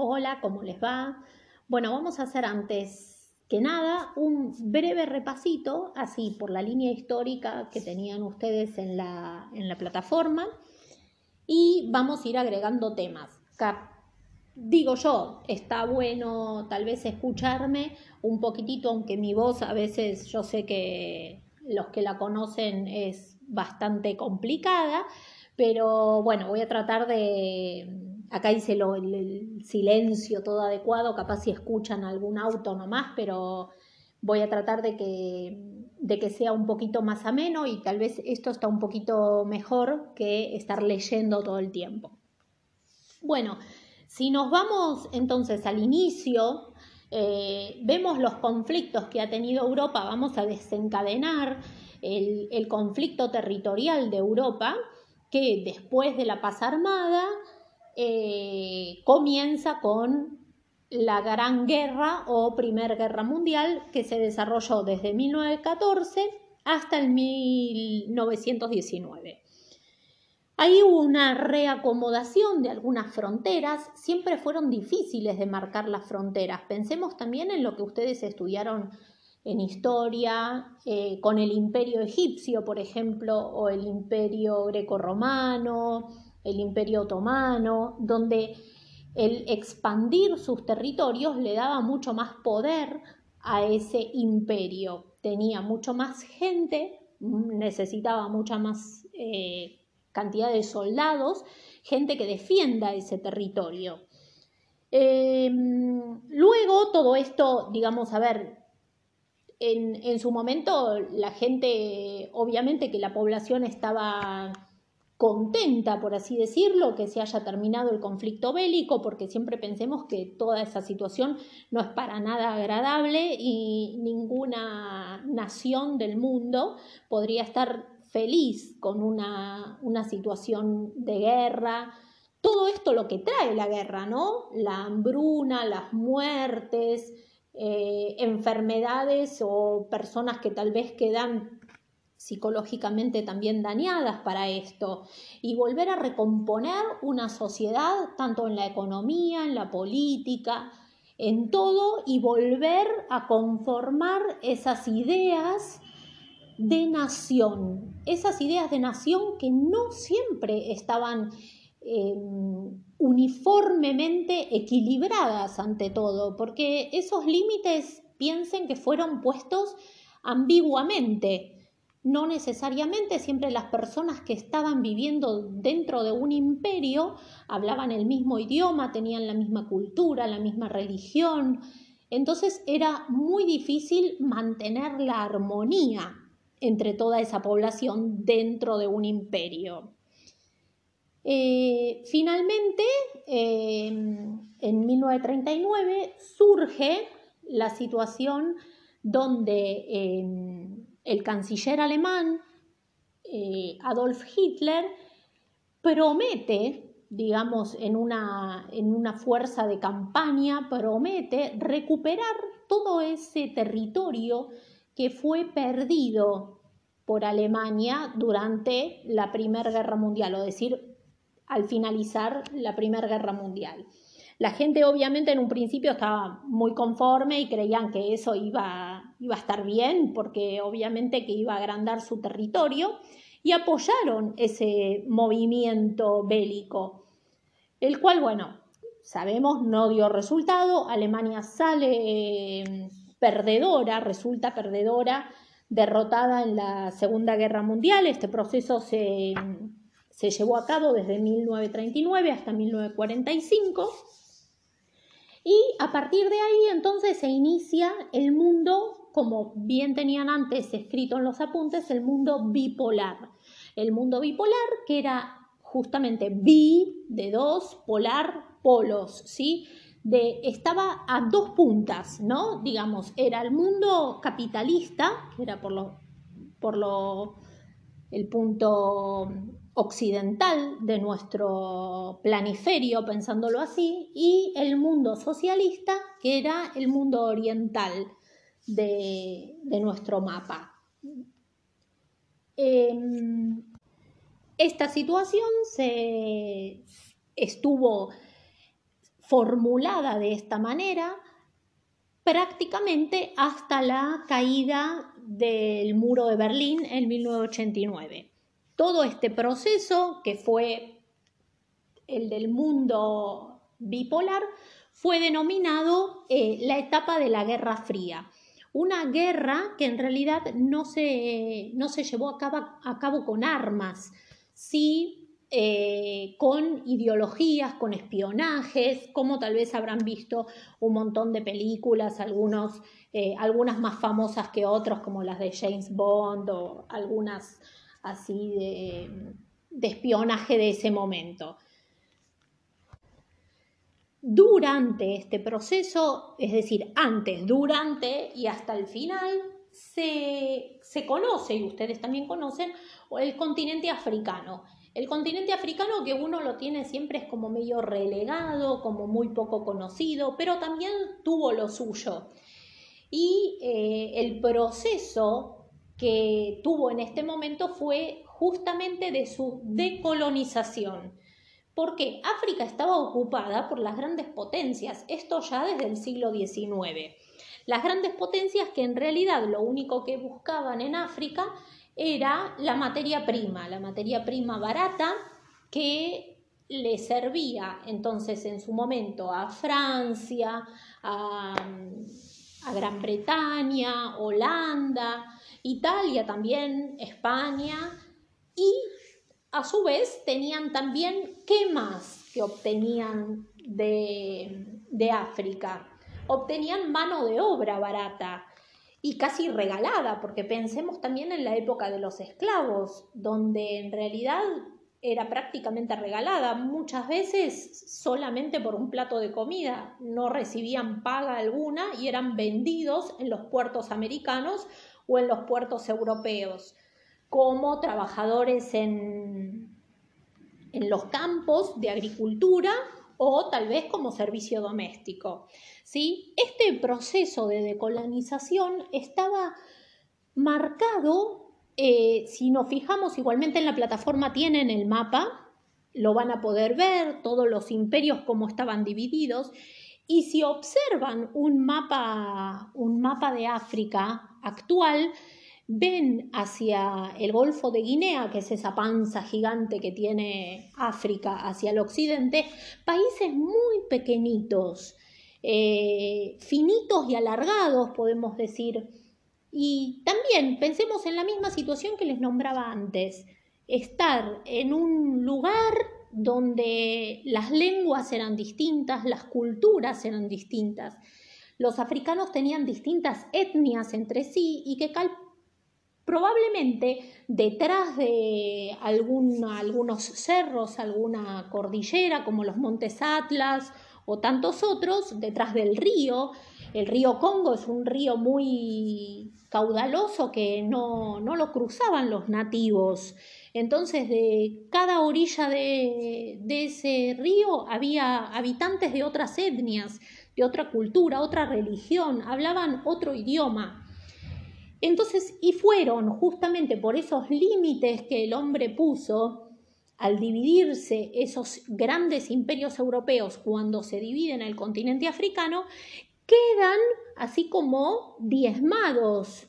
Hola, ¿cómo les va? Bueno, vamos a hacer antes que nada un breve repasito, así por la línea histórica que tenían ustedes en la, en la plataforma y vamos a ir agregando temas. Digo yo, está bueno tal vez escucharme un poquitito, aunque mi voz a veces yo sé que los que la conocen es bastante complicada, pero bueno, voy a tratar de acá hice el, silencio todo adecuado, capaz si escuchan algún auto nomás, pero voy a tratar de que, de que sea un poquito más ameno y tal vez esto está un poquito mejor que estar leyendo todo el tiempo. Bueno, si nos vamos entonces al inicio, eh, vemos los conflictos que ha tenido Europa, vamos a desencadenar el, el conflicto territorial de Europa, que después de la paz armada eh, comienza con la Gran Guerra o Primera Guerra Mundial que se desarrolló desde 1914 hasta el 1919. Ahí hubo una reacomodación de algunas fronteras, siempre fueron difíciles de marcar las fronteras. Pensemos también en lo que ustedes estudiaron en historia, eh, con el imperio egipcio, por ejemplo, o el imperio greco-romano, el imperio otomano, donde el expandir sus territorios le daba mucho más poder a ese imperio. Tenía mucho más gente, necesitaba mucha más eh, cantidad de soldados, gente que defienda ese territorio. Em, luego todo esto, digamos, a ver, en, en, su momento la gente, obviamente que la población estaba contenta, por así decirlo, que se haya terminado el conflicto bélico, porque siempre pensemos que toda esa situación no es para nada agradable y ninguna nación del mundo podría estar feliz con una, situación de guerra. Todo esto lo que trae la guerra, ¿no? La hambruna, las muertes, eh, enfermedades o personas que tal vez quedan psicológicamente también dañadas para esto. Y volver a recomponer una sociedad tanto en la economía, en la política, en todo y volver a conformar esas ideas de nación, esas ideas de nación que no siempre estaban em, uniformemente equilibradas ante todo, porque esos límites piensen que fueron puestos ambiguamente no necesariamente siempre las personas que estaban viviendo dentro de un imperio hablaban el mismo idioma, tenían la misma cultura, la misma religión. Entonces era muy difícil mantener la armonía entre toda esa población dentro de un imperio. Eh, finalmente, eh, en 1939 surge la situación donde eh, el canciller alemán eh, Adolf Hitler promete, digamos, en una, en una fuerza de campaña, promete recuperar todo ese territorio que fue perdido por Alemania durante la Primera Guerra Mundial, o decir, al finalizar la Primera Guerra Mundial. La gente obviamente en un principio estaba muy conforme y creían que eso iba, iba a estar bien, porque obviamente que iba a agrandar su territorio, y apoyaron ese movimiento bélico, el cual, bueno, sabemos no dio resultado, Alemania sale eh, perdedora, resulta perdedora, derrotada en la Segunda Guerra Mundial, este proceso se, se llevó a cabo desde 1939 hasta 1945. Y a partir de ahí entonces se inicia el mundo, como bien tenían antes escrito en los apuntes, el mundo bipolar. El mundo bipolar que era justamente bi de dos, polar, polos, ¿sí? De, estaba a dos puntas, ¿no? Digamos, era el mundo capitalista, que era por lo, por lo, el punto occidental de nuestro planiferio, pensándolo así, y el mundo socialista, que era el mundo oriental de, nuestro mapa. Em, esta situación se estuvo formulada de esta manera prácticamente hasta la caída del muro de Berlín en 1989. Todo este proceso, que fue el del mundo bipolar, fue denominado eh, la etapa de la Guerra Fría. Una guerra que en realidad no se, no se llevó a cabo, a cabo, con armas, sí eh, con ideologías, con espionajes, como tal vez habrán visto un montón de películas, algunos, eh, algunas más famosas que otras, como las de James Bond o algunas así de, espionaje de ese momento. Durante este proceso, es decir, antes, durante y hasta el final, se, se conoce, y ustedes también conocen, el continente africano. El continente africano que uno lo tiene siempre es como medio relegado, como muy poco conocido, pero también tuvo lo suyo. Y eh, el proceso que tuvo en este momento fue justamente de su decolonización porque África estaba ocupada por las grandes potencias, esto ya desde el siglo XIX. Las grandes potencias que en realidad lo único que buscaban en África era la materia prima, la materia prima barata que le servía entonces en su momento a Francia, a, a Gran Bretaña, Holanda, Italia también, España y a su vez tenían también qué más que obtenían de, de África. Obtenían mano de obra barata y casi regalada, porque pensemos también en la época de los esclavos, donde en realidad era prácticamente regalada, muchas veces solamente por un plato de comida, no recibían paga alguna y eran vendidos en los puertos americanos o en los puertos europeos como trabajadores en, en los campos de agricultura o tal vez como servicio doméstico. ¿sí? Este proceso de decolonización estaba marcado, eh, si nos fijamos igualmente en la plataforma tienen el mapa, lo van a poder ver, todos los imperios como estaban divididos, y si observan un mapa, un mapa de África actual, ven hacia el Golfo de Guinea, que es esa panza gigante que tiene África hacia el occidente, países muy pequeñitos, eh, finitos y alargados, podemos decir. Y también pensemos en la misma situación que les nombraba antes, estar en un lugar donde las lenguas eran distintas, las culturas eran distintas. Los africanos tenían distintas etnias entre sí y que probablemente detrás de algunos cerros, alguna cordillera como los Montes Atlas o tantos otros, detrás del río. El río Congo es un río muy caudaloso que no, no lo cruzaban los nativos. Entonces, de cada orilla de, ese río había habitantes de otras etnias, de otra cultura, otra religión, hablaban otro idioma. Entonces, y fueron justamente por esos límites que el hombre puso al dividirse esos grandes imperios europeos cuando se dividen el continente africano, quedan así como diezmados.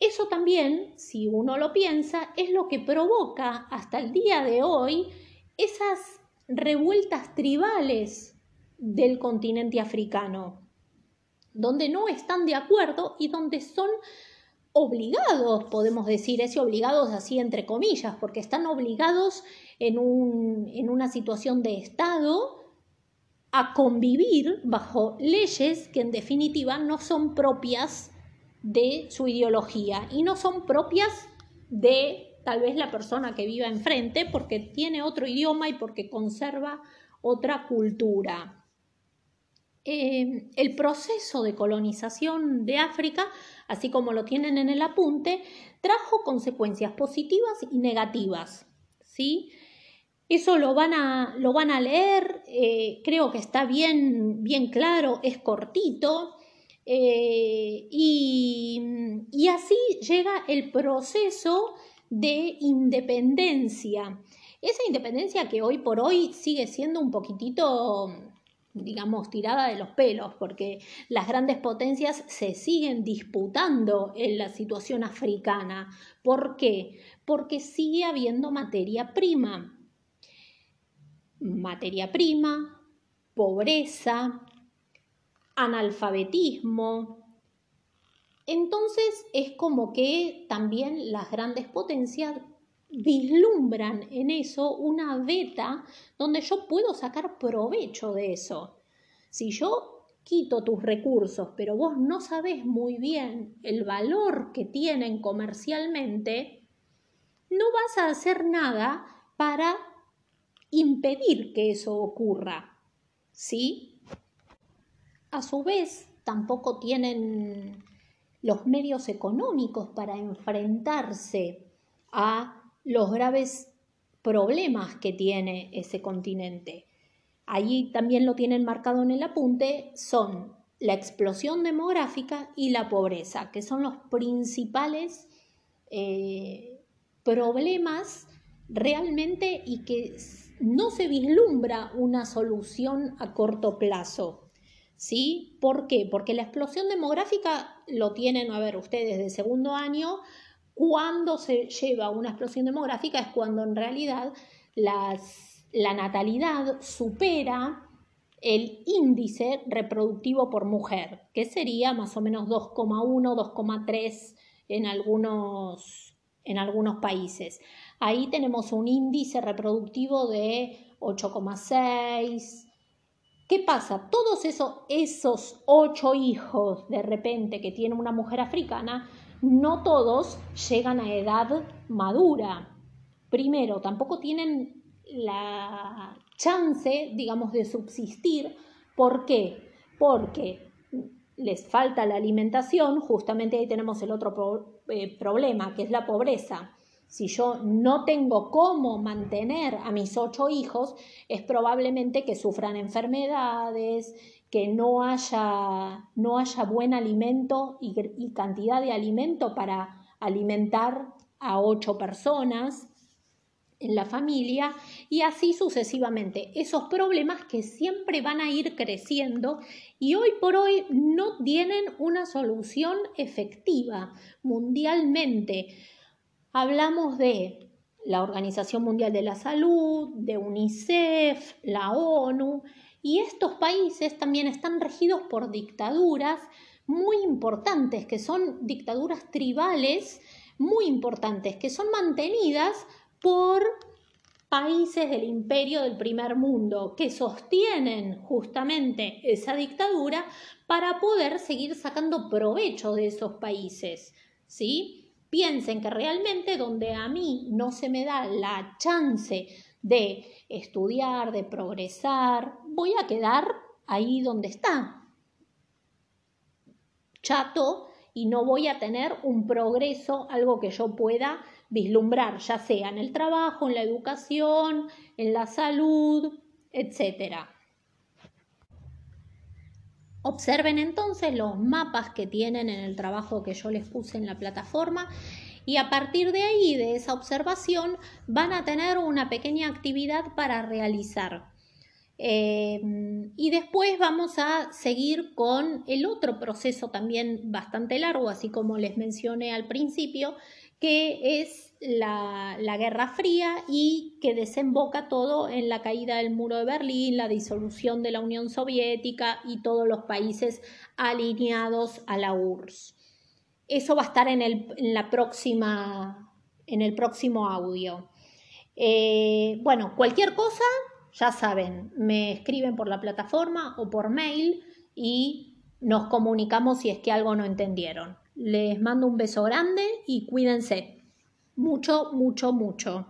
Eso también, si uno lo piensa, es lo que provoca hasta el día de hoy esas revueltas tribales del continente africano, donde no están de acuerdo y donde son obligados, podemos decir, ese obligados así entre comillas, porque están obligados en, en una situación de Estado a convivir bajo leyes que en definitiva no son propias de su ideología y no son propias de tal vez la persona que viva enfrente porque tiene otro idioma y porque conserva otra cultura. Eh, el proceso de colonización de África así como lo tienen en el apunte, trajo consecuencias positivas y negativas. ¿sí? Eso lo van a, lo van a leer, eh, creo que está bien, bien claro, es cortito. Eh, y, y así llega el proceso de independencia. Esa independencia que hoy por hoy sigue siendo un poquitito digamos, tirada de los pelos, porque las grandes potencias se siguen disputando en la situación africana. ¿Por qué? Porque sigue habiendo materia prima. Materia prima, pobreza, analfabetismo. Entonces es como que también las grandes potencias vislumbran en eso una beta donde yo puedo sacar provecho de eso. Si yo quito tus recursos, pero vos no sabés muy bien el valor que tienen comercialmente, no vas a hacer nada para impedir que eso ocurra. ¿Sí? A su vez, tampoco tienen los medios económicos para enfrentarse a los graves problemas que tiene ese continente. Allí también lo tienen marcado en el apunte, son la explosión demográfica y la pobreza, que son los principales eh, problemas realmente y que no se vislumbra una solución a corto plazo. ¿Sí? ¿Por qué? Porque la explosión demográfica lo tienen, a ver, ustedes de segundo año, cuando se lleva una explosión demográfica es cuando en realidad la natalidad supera el índice reproductivo por mujer, que sería más o menos 2,1, 2,3 en algunos, en algunos países. Ahí tenemos un índice reproductivo de 8,6. ¿Qué pasa? Todos esos, esos ocho hijos de repente que tiene una mujer africana no todos llegan a edad madura. Primero, tampoco tienen la chance, digamos, de subsistir. ¿Por qué? Porque les falta la alimentación, justamente ahí tenemos el otro eh, problema, que es la pobreza. Si yo no tengo cómo mantener a mis ocho hijos, es probablemente que sufran enfermedades, que no haya, no haya buen alimento y, y cantidad de alimento para alimentar a ocho personas en la familia y así sucesivamente. Esos problemas que siempre van a ir creciendo y hoy por hoy no tienen una solución efectiva mundialmente. Hablamos de la Organización Mundial de la Salud, de UNICEF, la ONU, y estos países también están regidos por dictaduras muy importantes, que son dictaduras tribales muy importantes, que son mantenidas por países del imperio del primer mundo que sostienen justamente esa dictadura para poder seguir sacando provecho de esos países, ¿sí? Piensen que realmente donde a mí no se me da la chance de estudiar, de progresar, voy a quedar ahí donde está, chato, y no voy a tener un progreso, algo que yo pueda vislumbrar, ya sea en el trabajo, en la educación, en la salud, etc. Observen entonces los mapas que tienen en el trabajo que yo les puse en la plataforma y a partir de ahí, de esa observación, van a tener una pequeña actividad para realizar. Eh, y después vamos a seguir con el otro proceso también bastante largo, así como les mencioné al principio, que es la, la, Guerra Fría y que desemboca todo en la caída del muro de Berlín, la disolución de la Unión Soviética y todos los países alineados a la URSS. Eso va a estar en el, la próxima, en el próximo audio. Eh, bueno, cualquier cosa, ya saben, me escriben por la plataforma o por mail y nos comunicamos si es que algo no entendieron. Les mando un beso grande y cuídense. Mucho, mucho, mucho.